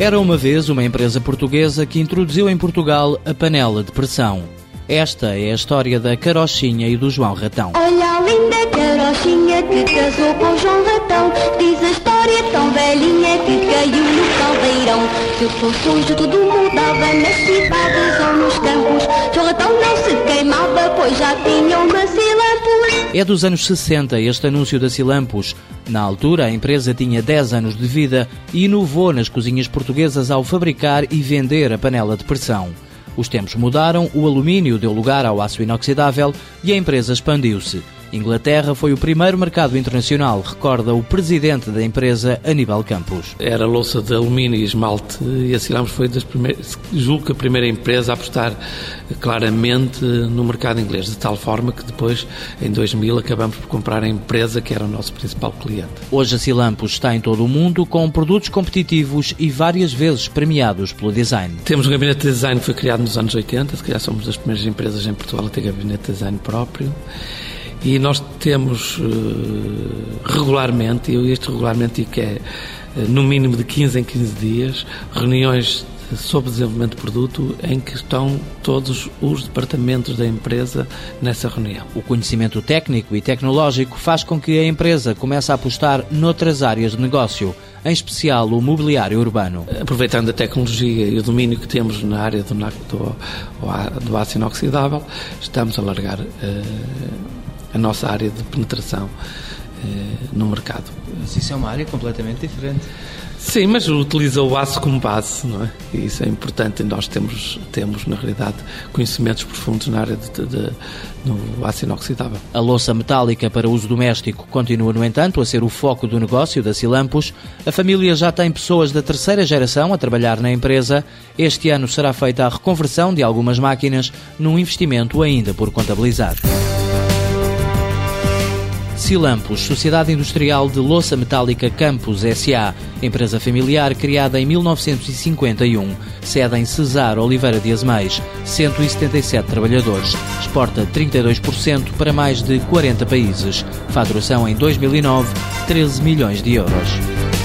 Era uma vez uma empresa portuguesa que introduziu em Portugal a panela de pressão. Esta é a história da Carochinha e do João Ratão. Olha a linda Carochinha que casou com João Ratão. Diz a história tão velhinha que caiu no caldeirão. Se fosse hoje tudo mudava nas cidades ou nos campos. João Ratão não se queimava, pois já tinha. É dos anos 60 este anúncio da Silampus. Na altura, a empresa tinha 10 anos de vida e inovou nas cozinhas portuguesas ao fabricar e vender a panela de pressão. Os tempos mudaram, o alumínio deu lugar ao aço inoxidável e a empresa expandiu-se. Inglaterra foi o primeiro mercado internacional, recorda o presidente da empresa, Aníbal Campos. Era louça de alumínio e esmalte e a Silamos foi das primeiras, julgo que a primeira empresa a apostar claramente no mercado inglês, de tal forma que depois, em 2000, acabamos por comprar a empresa que era o nosso principal cliente. Hoje a Silampos está em todo o mundo com produtos competitivos e várias vezes premiados pelo design. Temos um gabinete de design que foi criado nos anos 80, se calhar somos das primeiras empresas em Portugal a ter gabinete de design próprio. E nós temos uh, regularmente, e este regularmente que é uh, no mínimo de 15 em 15 dias, reuniões sobre desenvolvimento de produto em que estão todos os departamentos da empresa nessa reunião. O conhecimento técnico e tecnológico faz com que a empresa comece a apostar noutras áreas de negócio, em especial o mobiliário urbano. Aproveitando a tecnologia e o domínio que temos na área do, do, do aço inoxidável, estamos a largar uh, a nossa área de penetração eh, no mercado. Mas isso é uma área completamente diferente. Sim, mas utiliza o aço como base, não é? E isso é importante. Nós temos, temos na realidade, conhecimentos profundos na área de, de, de, no aço inoxidável. A louça metálica para uso doméstico continua, no entanto, a ser o foco do negócio da Silampos. A família já tem pessoas da terceira geração a trabalhar na empresa. Este ano será feita a reconversão de algumas máquinas num investimento ainda por contabilizar. Silampos, Sociedade Industrial de Louça Metálica Campos S.A., empresa familiar criada em 1951, sede em Cesar Oliveira de Azeméis, 177 trabalhadores, exporta 32% para mais de 40 países, faturação em 2009, 13 milhões de euros.